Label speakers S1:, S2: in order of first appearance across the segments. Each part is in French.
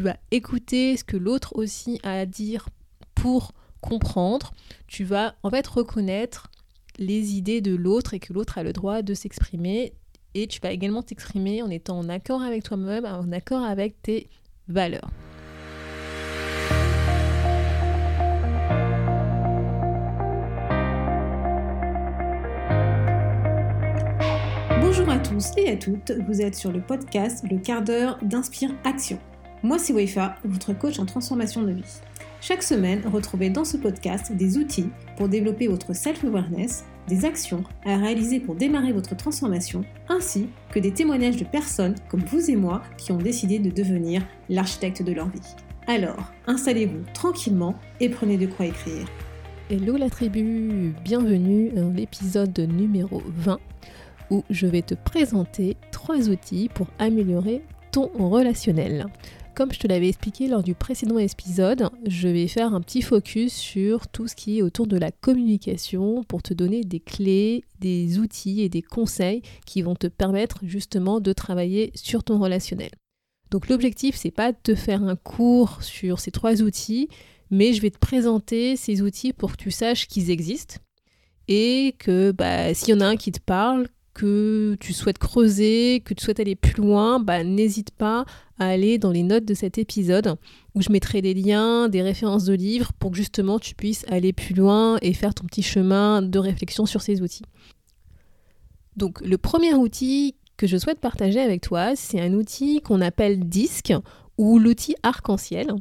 S1: tu vas écouter ce que l'autre aussi a à dire pour comprendre. Tu vas en fait reconnaître les idées de l'autre et que l'autre a le droit de s'exprimer. Et tu vas également t'exprimer en étant en accord avec toi-même, en accord avec tes valeurs.
S2: Bonjour à tous et à toutes, vous êtes sur le podcast Le quart d'heure d'Inspire Action. Moi c'est Weifa, votre coach en transformation de vie. Chaque semaine, retrouvez dans ce podcast des outils pour développer votre self-awareness, des actions à réaliser pour démarrer votre transformation, ainsi que des témoignages de personnes comme vous et moi qui ont décidé de devenir l'architecte de leur vie. Alors, installez-vous tranquillement et prenez de quoi écrire.
S1: Hello la tribu, bienvenue dans l'épisode numéro 20 où je vais te présenter trois outils pour améliorer ton relationnel. Comme je te l'avais expliqué lors du précédent épisode, je vais faire un petit focus sur tout ce qui est autour de la communication pour te donner des clés, des outils et des conseils qui vont te permettre justement de travailler sur ton relationnel. Donc l'objectif c'est pas de te faire un cours sur ces trois outils, mais je vais te présenter ces outils pour que tu saches qu'ils existent et que bah, s'il y en a un qui te parle, que tu souhaites creuser, que tu souhaites aller plus loin, bah, n'hésite pas à aller dans les notes de cet épisode où je mettrai des liens, des références de livres pour que justement tu puisses aller plus loin et faire ton petit chemin de réflexion sur ces outils. Donc le premier outil que je souhaite partager avec toi, c'est un outil qu'on appelle DISC ou l'outil arc-en-ciel.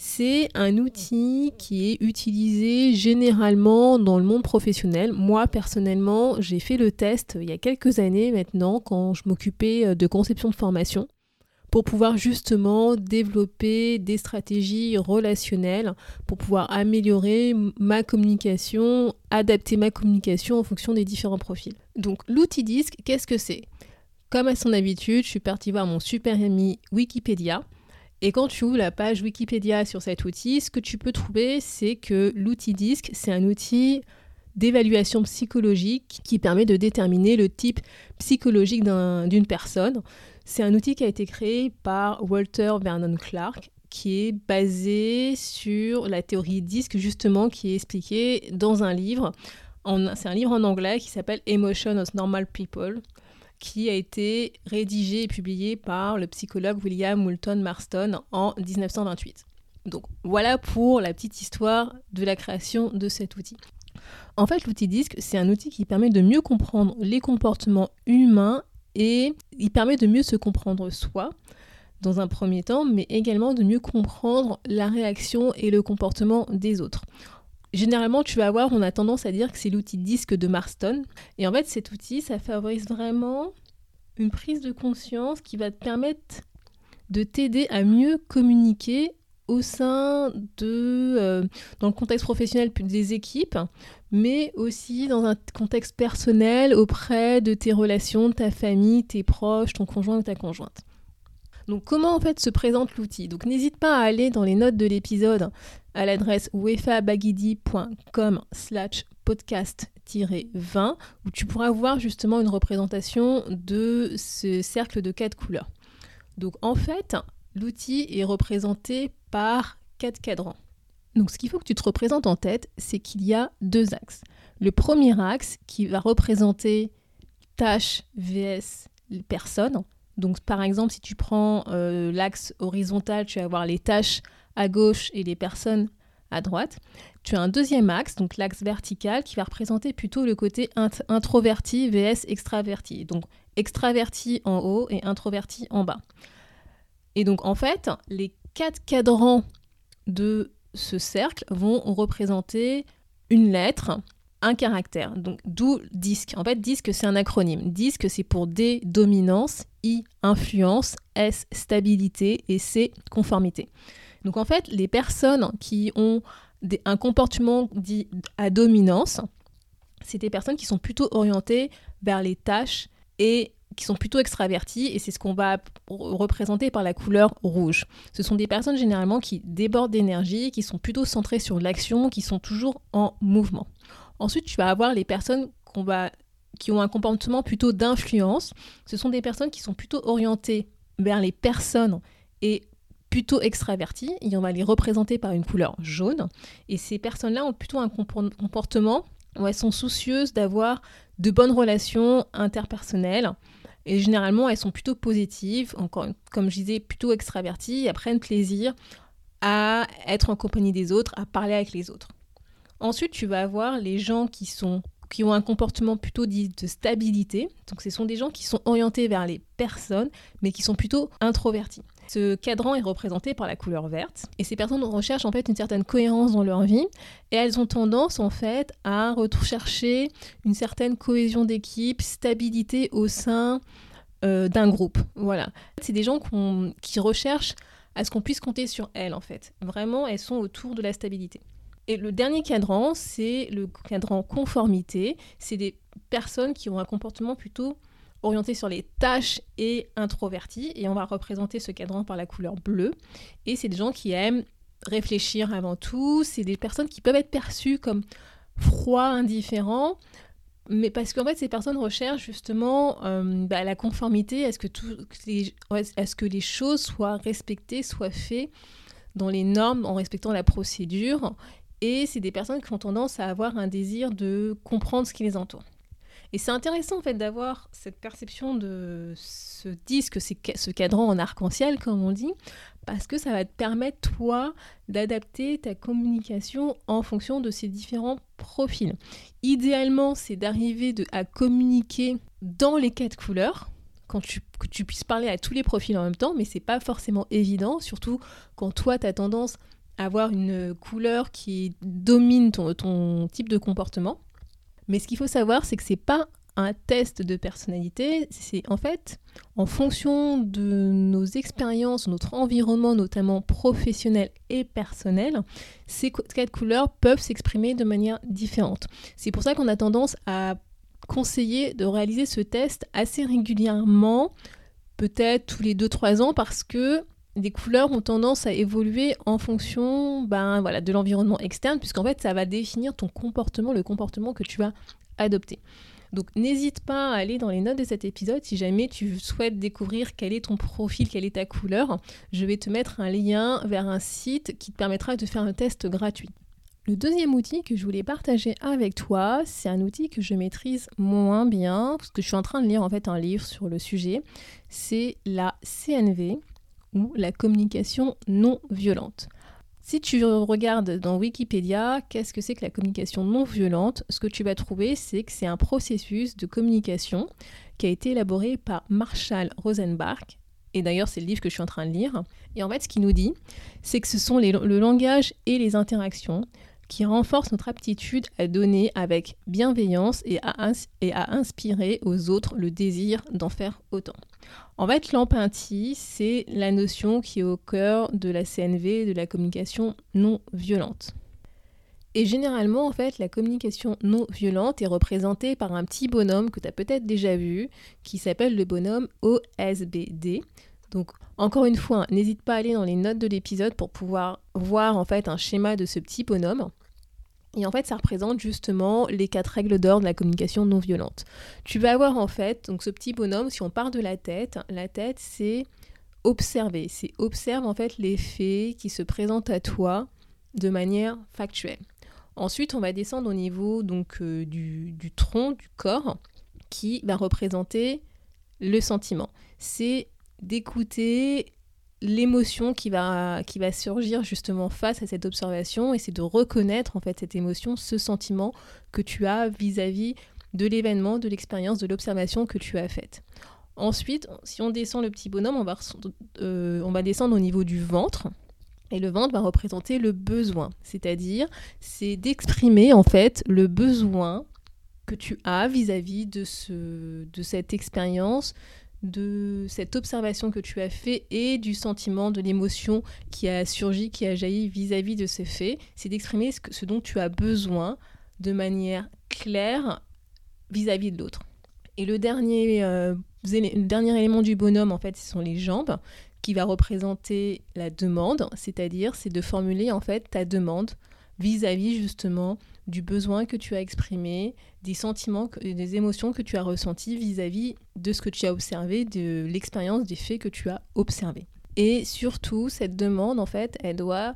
S1: C'est un outil qui est utilisé généralement dans le monde professionnel. Moi, personnellement, j'ai fait le test il y a quelques années maintenant quand je m'occupais euh, de conception de formation pour pouvoir justement développer des stratégies relationnelles, pour pouvoir améliorer ma communication, adapter ma communication en fonction des différents profils. Donc l'outil disque, qu'est-ce que c'est? Comme à son habitude, je suis partie voir mon super ami Wikipédia et quand tu ouvres la page Wikipédia sur cet outil, ce que tu peux trouver, c'est que l'outil DISC, c'est un outil d'évaluation psychologique qui permet de déterminer le type psychologique d'une personne. C'est un outil qui a été créé par Walter Vernon Clark qui est basé sur la théorie DISC justement qui est expliquée dans un livre. C'est un livre en anglais qui s'appelle Emotion of Normal People qui a été rédigé et publié par le psychologue William Moulton Marston en 1928. Donc voilà pour la petite histoire de la création de cet outil. En fait, l'outil DISC, c'est un outil qui permet de mieux comprendre les comportements humains et il permet de mieux se comprendre soi dans un premier temps, mais également de mieux comprendre la réaction et le comportement des autres. Généralement, tu vas voir, on a tendance à dire que c'est l'outil disque de Marston. Et en fait, cet outil, ça favorise vraiment une prise de conscience qui va te permettre de t'aider à mieux communiquer au sein de, euh, dans le contexte professionnel des équipes, mais aussi dans un contexte personnel auprès de tes relations, de ta famille, tes proches, ton conjoint ou ta conjointe. Donc comment en fait se présente l'outil? Donc n'hésite pas à aller dans les notes de l'épisode à l'adresse wefabagidi.com slash podcast-20 où tu pourras voir justement une représentation de ce cercle de quatre couleurs. Donc en fait, l'outil est représenté par quatre cadrans. Donc ce qu'il faut que tu te représentes en tête, c'est qu'il y a deux axes. Le premier axe qui va représenter tâche vs personne, donc par exemple, si tu prends euh, l'axe horizontal, tu vas avoir les tâches à gauche et les personnes à droite. Tu as un deuxième axe, donc l'axe vertical, qui va représenter plutôt le côté introverti vs extraverti. Donc extraverti en haut et introverti en bas. Et donc en fait, les quatre cadrans de ce cercle vont représenter une lettre un caractère. Donc d'où disque. En fait, disque c'est un acronyme. Disque c'est pour D dominance, I influence, S stabilité et C conformité. Donc en fait, les personnes qui ont un comportement dit à dominance, c'est des personnes qui sont plutôt orientées vers les tâches et qui sont plutôt extraverties et c'est ce qu'on va représenter par la couleur rouge. Ce sont des personnes généralement qui débordent d'énergie, qui sont plutôt centrées sur l'action, qui sont toujours en mouvement. Ensuite, tu vas avoir les personnes qui ont un comportement plutôt d'influence. Ce sont des personnes qui sont plutôt orientées vers les personnes et plutôt extravertis et on va les représenter par une couleur jaune. Et ces personnes-là ont plutôt un comportement où elles sont soucieuses d'avoir de bonnes relations interpersonnelles. Et généralement, elles sont plutôt positives, encore, comme je disais, plutôt extraverties, elles prennent plaisir à être en compagnie des autres, à parler avec les autres. Ensuite, tu vas avoir les gens qui sont qui ont un comportement plutôt dit de stabilité. Donc ce sont des gens qui sont orientés vers les personnes, mais qui sont plutôt introvertis. Ce cadran est représenté par la couleur verte et ces personnes recherchent en fait une certaine cohérence dans leur vie et elles ont tendance en fait à rechercher une certaine cohésion d'équipe, stabilité au sein euh, d'un groupe. Voilà. C'est des gens qui recherchent à ce qu'on puisse compter sur elles en fait. Vraiment, elles sont autour de la stabilité. Et le dernier cadran, c'est le cadran conformité. C'est des personnes qui ont un comportement plutôt orienté sur les tâches et introverti. Et on va représenter ce cadran par la couleur bleue. Et c'est des gens qui aiment réfléchir avant tout. C'est des personnes qui peuvent être perçues comme froids, indifférents. Mais parce qu'en fait, ces personnes recherchent justement euh, bah, la conformité, est-ce que, est-ce que les choses soient respectées, soient faites dans les normes en respectant la procédure? Et c'est des personnes qui ont tendance à avoir un désir de comprendre ce qui les entoure. Et c'est intéressant en fait d'avoir cette perception de ce disque, ce cadran en arc-en-ciel comme on dit, parce que ça va te permettre toi d'adapter ta communication en fonction de ces différents profils. Idéalement, c'est d'arriver à communiquer dans les quatre couleurs, quand tu, que tu puisses parler à tous les profils en même temps, mais c'est pas forcément évident, surtout quand toi tu as tendance avoir une couleur qui domine ton, type de comportement. Mais ce qu'il faut savoir, c'est que c'est pas un test de personnalité, c'est en fait en fonction de nos expériences, notre environnement, notamment professionnel et personnel, ces quatre couleurs peuvent s'exprimer de manière différente. C'est pour ça qu'on a tendance à conseiller de réaliser ce test assez régulièrement, peut-être tous les 2-3 ans, parce que des couleurs ont tendance à évoluer en fonction ben, de l'environnement externe, puisqu'en fait, ça va définir ton comportement, le comportement que tu vas adopter. Donc n'hésite pas à aller dans les notes de cet épisode si jamais tu souhaites découvrir quel est ton profil, quelle est ta couleur. Je vais te mettre un lien vers un site qui te permettra de faire un test gratuit. Le deuxième outil que je voulais partager avec toi, c'est un outil que je maîtrise moins bien, parce que je suis en train de lire en fait un livre sur le sujet. C'est la CNV, ou la communication non violente. Si tu regardes dans Wikipédia, qu'est-ce que c'est que la communication non violente? Ce que tu vas trouver, c'est que c'est un processus de communication qui a été élaboré par Marshall Rosenbach. Et d'ailleurs, c'est le livre que je suis en train de lire. Et en fait, ce qu'il nous dit, c'est que ce sont le langage et les interactions qui renforcent notre aptitude à donner avec bienveillance et à, et à inspirer aux autres le désir d'en faire autant. En fait, l'empathie, c'est la notion qui est au cœur de la CNV, de la communication non violente. Et généralement, en fait, la communication non violente est représentée par un petit bonhomme que tu as peut-être déjà vu, qui s'appelle le bonhomme OSBD. Donc, encore une fois, n'hésite pas à aller dans les notes de l'épisode pour pouvoir voir en fait un schéma de ce petit bonhomme. Et en fait, ça représente justement les quatre règles d'or de la communication non violente. Tu vas avoir en fait, donc ce petit bonhomme, si on part de la tête, la tête c'est observer, c'est observe en fait les faits qui se présentent à toi de manière factuelle. Ensuite, on va descendre au niveau donc euh, du, du tronc, du corps, qui va représenter le sentiment. C'est d'écouter l'émotion qui va, qui surgir justement face à cette observation et c'est de reconnaître en fait cette émotion, ce sentiment que tu as vis-à-vis de l'événement, de l'expérience, de l'observation que tu as faite. Ensuite, si on descend le petit bonhomme, on va, euh, descendre au niveau du ventre. Et le ventre va représenter le besoin, c'est-à-dire c'est d'exprimer en fait le besoin que tu as vis-à-vis ce, de cette expérience, de cette observation que tu as fait et du sentiment, de l'émotion qui a surgi, qui a jailli vis-à-vis de ces faits. C'est d'exprimer ce, dont tu as besoin de manière claire vis-à-vis de l'autre. Et le dernier, euh, le dernier élément du bonhomme, en fait, ce sont les jambes, qui va représenter la demande, c'est-à-dire c'est de formuler en fait ta demande vis-à-vis justement du besoin que tu as exprimé, des sentiments, des émotions que tu as ressenties vis-à-vis de ce que tu as observé, de l'expérience des faits que tu as observés. Et surtout, cette demande, en fait, elle doit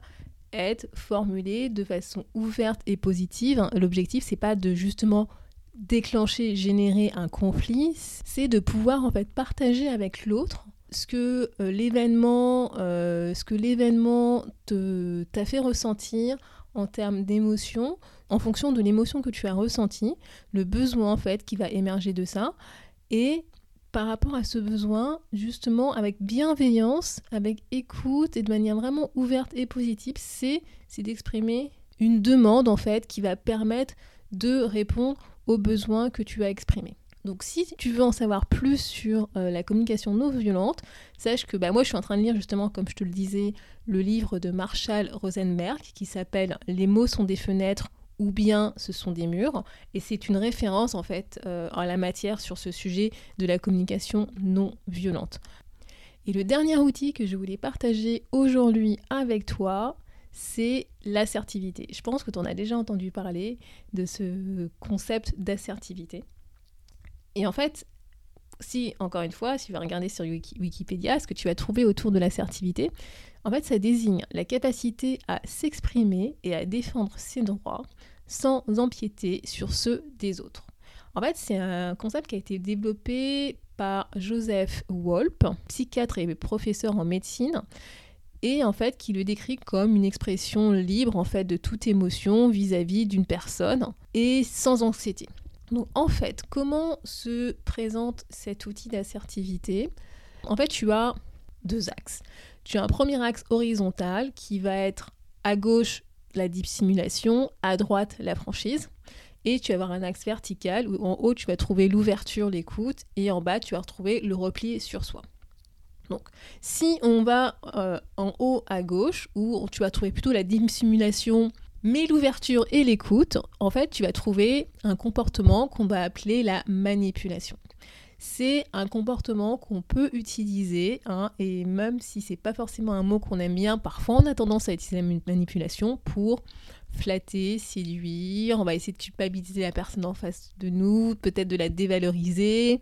S1: être formulée de façon ouverte et positive. L'objectif, c'est pas de justement déclencher, générer un conflit, c'est de pouvoir en fait partager avec l'autre ce que euh, l'événement, euh, ce que l'événement t'a fait ressentir en termes d'émotion, en fonction de l'émotion que tu as ressentie, le besoin en fait qui va émerger de ça, et par rapport à ce besoin, justement avec bienveillance, avec écoute et de manière vraiment ouverte et positive, c'est d'exprimer une demande en fait qui va permettre de répondre aux besoins que tu as exprimés. Donc si tu veux en savoir plus sur euh, la communication non violente, sache que bah, moi je suis en train de lire justement, comme je te le disais, le livre de Marshall Rosenberg qui s'appelle Les mots sont des fenêtres ou bien ce sont des murs. Et c'est une référence en fait euh, en la matière sur ce sujet de la communication non violente. Et le dernier outil que je voulais partager aujourd'hui avec toi, c'est l'assertivité. Je pense que tu en as déjà entendu parler de ce concept d'assertivité. Et en fait, si, encore une fois, si tu vas regarder sur Wikipédia, ce que tu vas trouver autour de l'assertivité, en fait, ça désigne la capacité à s'exprimer et à défendre ses droits sans empiéter sur ceux des autres. En fait, c'est un concept qui a été développé par Joseph Wolpe, psychiatre et professeur en médecine, et en fait qui le décrit comme une expression libre en fait de toute émotion vis-à-vis d'une personne et sans anxiété. Donc en fait, comment se présente cet outil d'assertivité? En fait, tu as deux axes. Tu as un premier axe horizontal qui va être à gauche la dissimulation, à droite la franchise. Et tu vas avoir un axe vertical où en haut tu vas trouver l'ouverture, l'écoute, et en bas tu vas retrouver le repli sur soi. Donc, si on va euh, en haut à gauche, où tu vas trouver plutôt la dissimulation, mais l'ouverture et l'écoute, en fait, tu vas trouver un comportement qu'on va appeler la manipulation. C'est un comportement qu'on peut utiliser, hein, et même si c'est pas forcément un mot qu'on aime bien, parfois on a tendance à utiliser la manipulation pour flatter, séduire, on va essayer de culpabiliser la personne en face de nous, peut-être de la dévaloriser,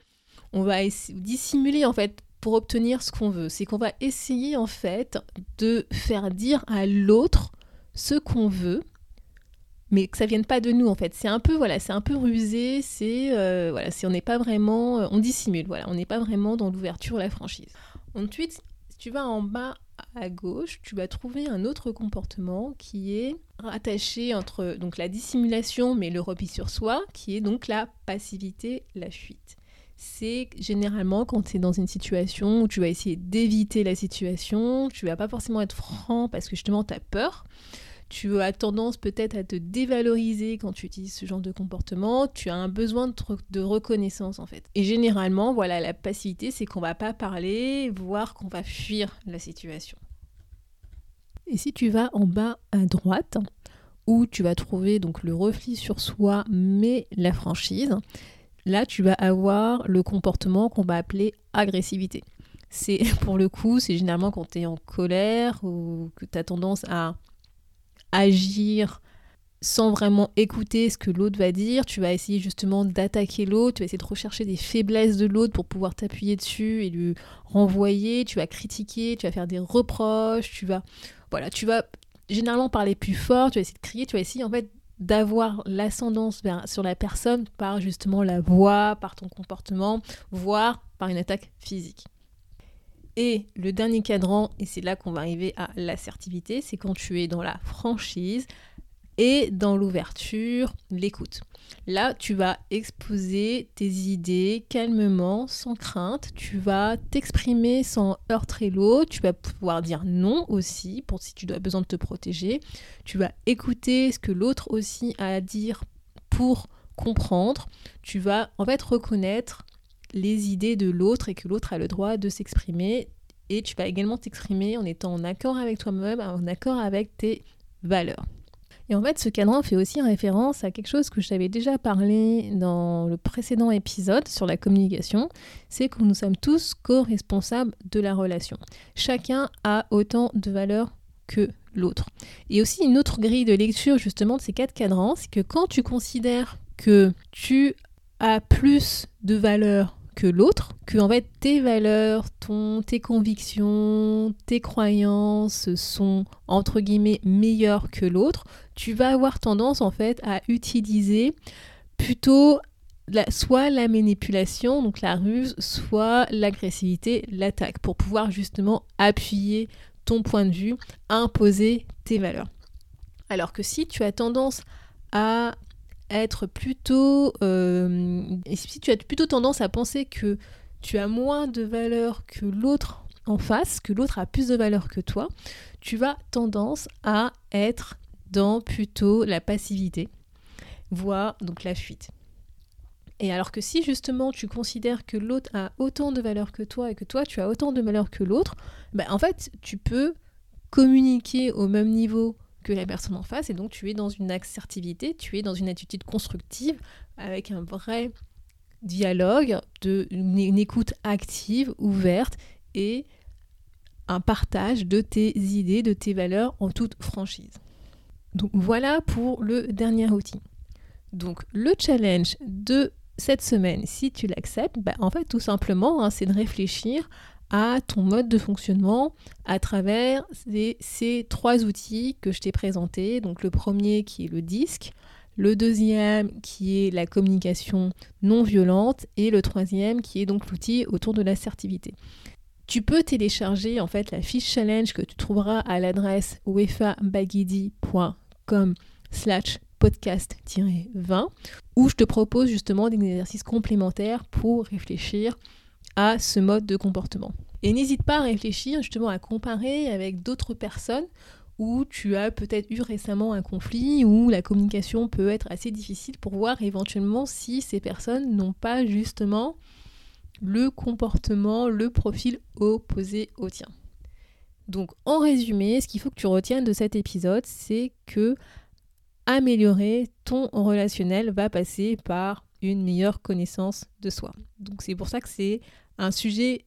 S1: on va dissimuler en fait pour obtenir ce qu'on veut. C'est qu'on va essayer en fait de faire dire à l'autre ce qu'on veut mais que ça vienne pas de nous en fait. C'est un peu voilà, c'est un peu rusé, c'est euh, voilà, si on n'est pas vraiment, euh, on dissimule, voilà, on n'est pas vraiment dans l'ouverture, la franchise. Ensuite, si tu vas en bas à gauche, tu vas trouver un autre comportement qui est rattaché entre donc la dissimulation mais le repli sur soi, qui est donc la passivité, la fuite. C'est généralement quand tu es dans une situation où tu vas essayer d'éviter la situation, tu vas pas forcément être franc parce que justement tu as peur tu as tendance peut-être à te dévaloriser quand tu utilises ce genre de comportement, tu as un besoin de, reconnaissance en fait. Et généralement, voilà, la passivité, c'est qu'on va pas parler, voire qu'on va fuir la situation. Et si tu vas en bas à droite, où tu vas trouver donc le reflet sur soi, mais la franchise, là tu vas avoir le comportement qu'on va appeler agressivité. C'est pour le coup, c'est généralement quand tu es en colère ou que tu as tendance à agir sans vraiment écouter ce que l'autre va dire, tu vas essayer justement d'attaquer l'autre, tu vas essayer de rechercher des faiblesses de l'autre pour pouvoir t'appuyer dessus et lui renvoyer, tu vas critiquer, tu vas faire des reproches, tu vas voilà, tu vas généralement parler plus fort, tu vas essayer de crier, tu vas essayer en fait d'avoir l'ascendance sur la personne par justement la voix, par ton comportement, voire par une attaque physique. Et le dernier cadran, et c'est là qu'on va arriver à l'assertivité, c'est quand tu es dans la franchise et dans l'ouverture, l'écoute. Là, tu vas exposer tes idées calmement, sans crainte. Tu vas t'exprimer sans heurter l'autre. Tu vas pouvoir dire non aussi, pour si tu as besoin de te protéger. Tu vas écouter ce que l'autre aussi a à dire pour comprendre. Tu vas en fait reconnaître les idées de l'autre et que l'autre a le droit de s'exprimer. Et tu vas également t'exprimer en étant en accord avec toi-même, en accord avec tes valeurs. Et en fait, ce cadran fait aussi référence à quelque chose que je t'avais déjà parlé dans le précédent épisode sur la communication, c'est que nous sommes tous co-responsables de la relation. Chacun a autant de valeurs que l'autre. Et aussi une autre grille de lecture justement de ces quatre cadrans, c'est que quand tu considères que tu as plus de valeurs que l'autre, que en fait tes valeurs, ton, tes convictions, tes croyances sont entre guillemets meilleures que l'autre, tu vas avoir tendance en fait à utiliser plutôt soit la manipulation, donc la ruse, soit l'agressivité, l'attaque, pour pouvoir justement appuyer ton point de vue, imposer tes valeurs. Alors que si tu as tendance à être plutôt... Euh, si tu as plutôt tendance à penser que tu as moins de valeur que l'autre en face, que l'autre a plus de valeur que toi, tu vas tendance à être dans plutôt la passivité, voire donc la fuite. Et alors que si justement tu considères que l'autre a autant de valeur que toi et que toi tu as autant de valeur que l'autre, ben en fait tu peux communiquer au même niveau que la personne en face et donc tu es dans une assertivité, tu es dans une attitude constructive avec un vrai dialogue, une écoute active, ouverte et un partage de tes idées, de tes valeurs en toute franchise. Donc voilà pour le dernier outil. Donc le challenge de cette semaine, si tu l'acceptes, bah, en fait, tout simplement, hein, c'est de réfléchir à ton mode de fonctionnement à travers ces, trois outils que je t'ai présentés. Donc le premier qui est le disque, le deuxième qui est la communication non violente et le troisième qui est donc l'outil autour de l'assertivité. Tu peux télécharger en fait la fiche challenge que tu trouveras à l'adresse wefabagidi.com slash podcast-20, où je te propose justement des exercices complémentaires pour réfléchir à ce mode de comportement. Et n'hésite pas à réfléchir justement à comparer avec d'autres personnes où tu as peut-être eu récemment un conflit, où la communication peut être assez difficile pour voir éventuellement si ces personnes n'ont pas justement le comportement, le profil opposé au tien. Donc en résumé, ce qu'il faut que tu retiennes de cet épisode, c'est que améliorer ton relationnel va passer par une meilleure connaissance de soi. Donc c'est pour ça que c'est un sujet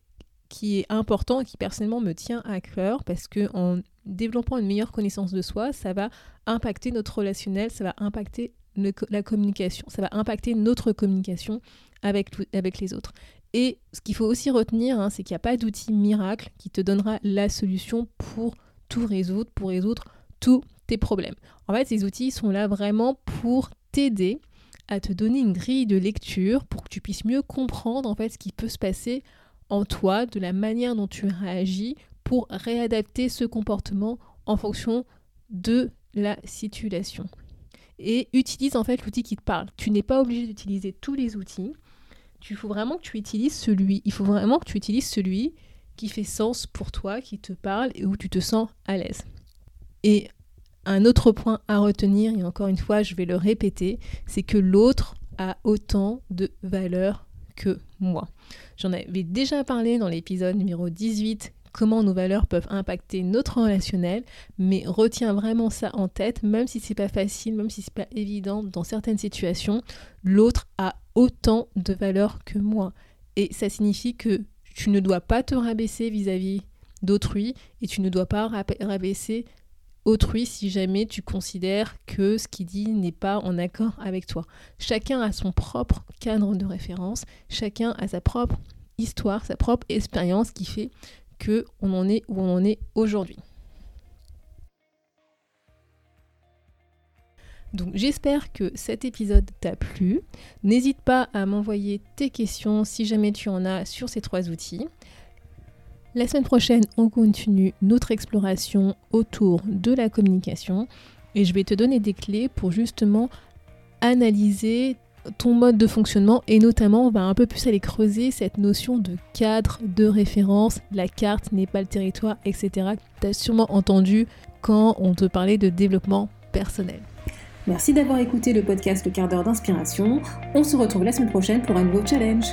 S1: qui est important et qui personnellement me tient à cœur parce que en développant une meilleure connaissance de soi, ça va impacter notre relationnel, ça va impacter la communication, ça va impacter notre communication avec, les autres. Et ce qu'il faut aussi retenir, hein, c'est qu'il n'y a pas d'outil miracle qui te donnera la solution pour tout résoudre, pour résoudre tous tes problèmes. En fait, ces outils sont là vraiment pour t'aider à te donner une grille de lecture pour que tu puisses mieux comprendre en fait ce qui peut se passer en toi, de la manière dont tu réagis pour réadapter ce comportement en fonction de la situation. Et utilise en fait l'outil qui te parle. Tu n'es pas obligé d'utiliser tous les outils. Il faut vraiment que tu utilises celui. Vraiment que tu utilises celui qui fait sens pour toi, qui te parle et où tu te sens à l'aise. Un autre point à retenir, et encore une fois, je vais le répéter, c'est que l'autre a autant de valeur que moi. J'en avais déjà parlé dans l'épisode numéro 18, comment nos valeurs peuvent impacter notre relationnel, mais retiens vraiment ça en tête, même si c'est pas facile, même si c'est pas évident dans certaines situations, l'autre a autant de valeur que moi. Et ça signifie que tu ne dois pas te rabaisser vis-à-vis d'autrui et tu ne dois pas rabaisser autrui si jamais tu considères que ce qu'il dit n'est pas en accord avec toi. Chacun a son propre cadre de référence, chacun a sa propre histoire, sa propre expérience qui fait que on en est où on en est aujourd'hui. Donc j'espère que cet épisode t'a plu. N'hésite pas à m'envoyer tes questions si jamais tu en as sur ces trois outils. La semaine prochaine, on continue notre exploration autour de la communication et je vais te donner des clés pour justement analyser ton mode de fonctionnement et notamment on va un peu plus aller creuser cette notion de cadre, de référence, la carte n'est pas le territoire, etc. Tu as sûrement entendu quand on te parlait de développement personnel.
S2: Merci d'avoir écouté le podcast Le quart d'heure d'inspiration. On se retrouve la semaine prochaine pour un nouveau challenge.